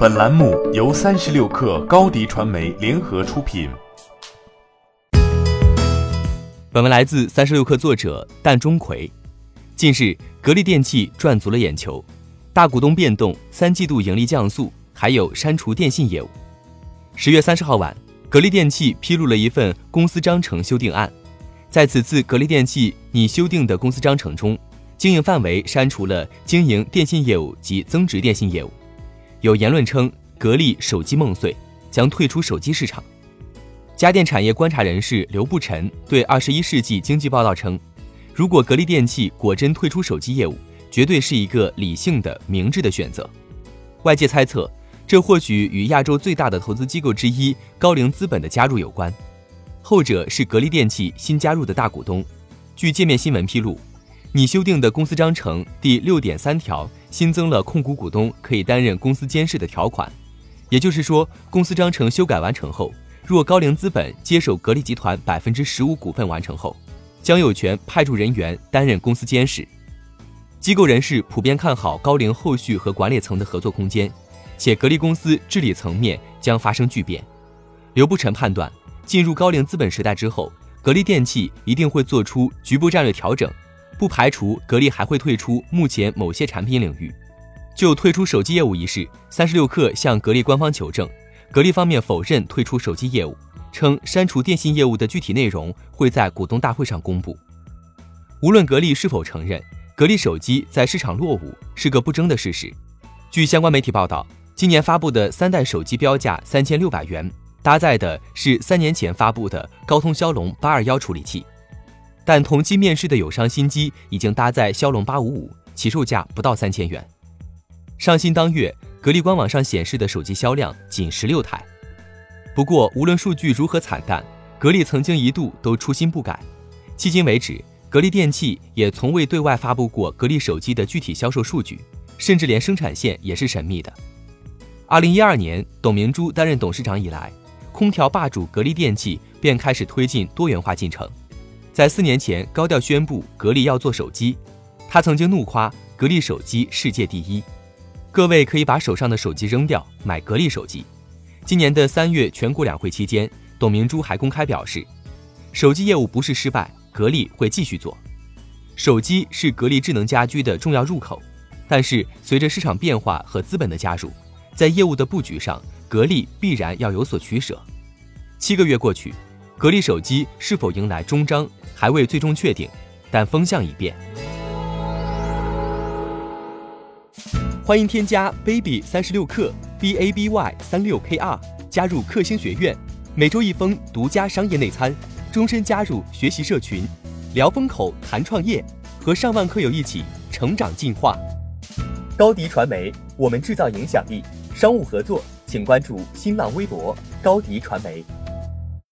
本栏目由三十六氪高低传媒联合出品。本文来自三十六氪作者蛋钟馗。近日，格力电器赚足了眼球，大股东变动、三季度盈利降速，还有删除电信业务。十月三十号晚，格力电器披露了一份公司章程修订案，在此次格力电器拟修订的公司章程中，经营范围删除了经营电信业务及增值电信业务。有言论称，格力手机梦碎，将退出手机市场。家电产业观察人士刘步晨对《二十一世纪经济报道》称，如果格力电器果真退出手机业务，绝对是一个理性的、明智的选择。外界猜测，这或许与亚洲最大的投资机构之一高瓴资本的加入有关，后者是格力电器新加入的大股东。据界面新闻披露。拟修订的公司章程第六点三条新增了控股股东可以担任公司监事的条款，也就是说，公司章程修改完成后，若高瓴资本接手格力集团百分之十五股份完成后，将有权派驻人员担任公司监事。机构人士普遍看好高瓴后续和管理层的合作空间，且格力公司治理层面将发生巨变。刘步尘判断，进入高瓴资本时代之后，格力电器一定会做出局部战略调整。不排除格力还会退出目前某些产品领域。就退出手机业务一事，三十六氪向格力官方求证，格力方面否认退出手机业务，称删除电信业务的具体内容会在股东大会上公布。无论格力是否承认，格力手机在市场落伍是个不争的事实。据相关媒体报道，今年发布的三代手机标价三千六百元，搭载的是三年前发布的高通骁龙八二幺处理器。但同期面世的友商新机已经搭载骁龙八五五，起售价不到三千元。上新当月，格力官网上显示的手机销量仅十六台。不过，无论数据如何惨淡，格力曾经一度都初心不改。迄今为止，格力电器也从未对外发布过格力手机的具体销售数据，甚至连生产线也是神秘的。二零一二年，董明珠担任董事长以来，空调霸主格力电器便开始推进多元化进程。在四年前高调宣布格力要做手机，他曾经怒夸格力手机世界第一，各位可以把手上的手机扔掉，买格力手机。今年的三月全国两会期间，董明珠还公开表示，手机业务不是失败，格力会继续做。手机是格力智能家居的重要入口，但是随着市场变化和资本的加入，在业务的布局上，格力必然要有所取舍。七个月过去，格力手机是否迎来终章？还未最终确定，但风向已变。欢迎添加 baby 三十六克 b a b y 三六 k r 加入克星学院，每周一封独家商业内参，终身加入学习社群，聊风口谈创业，和上万课友一起成长进化。高迪传媒，我们制造影响力。商务合作，请关注新浪微博高迪传媒。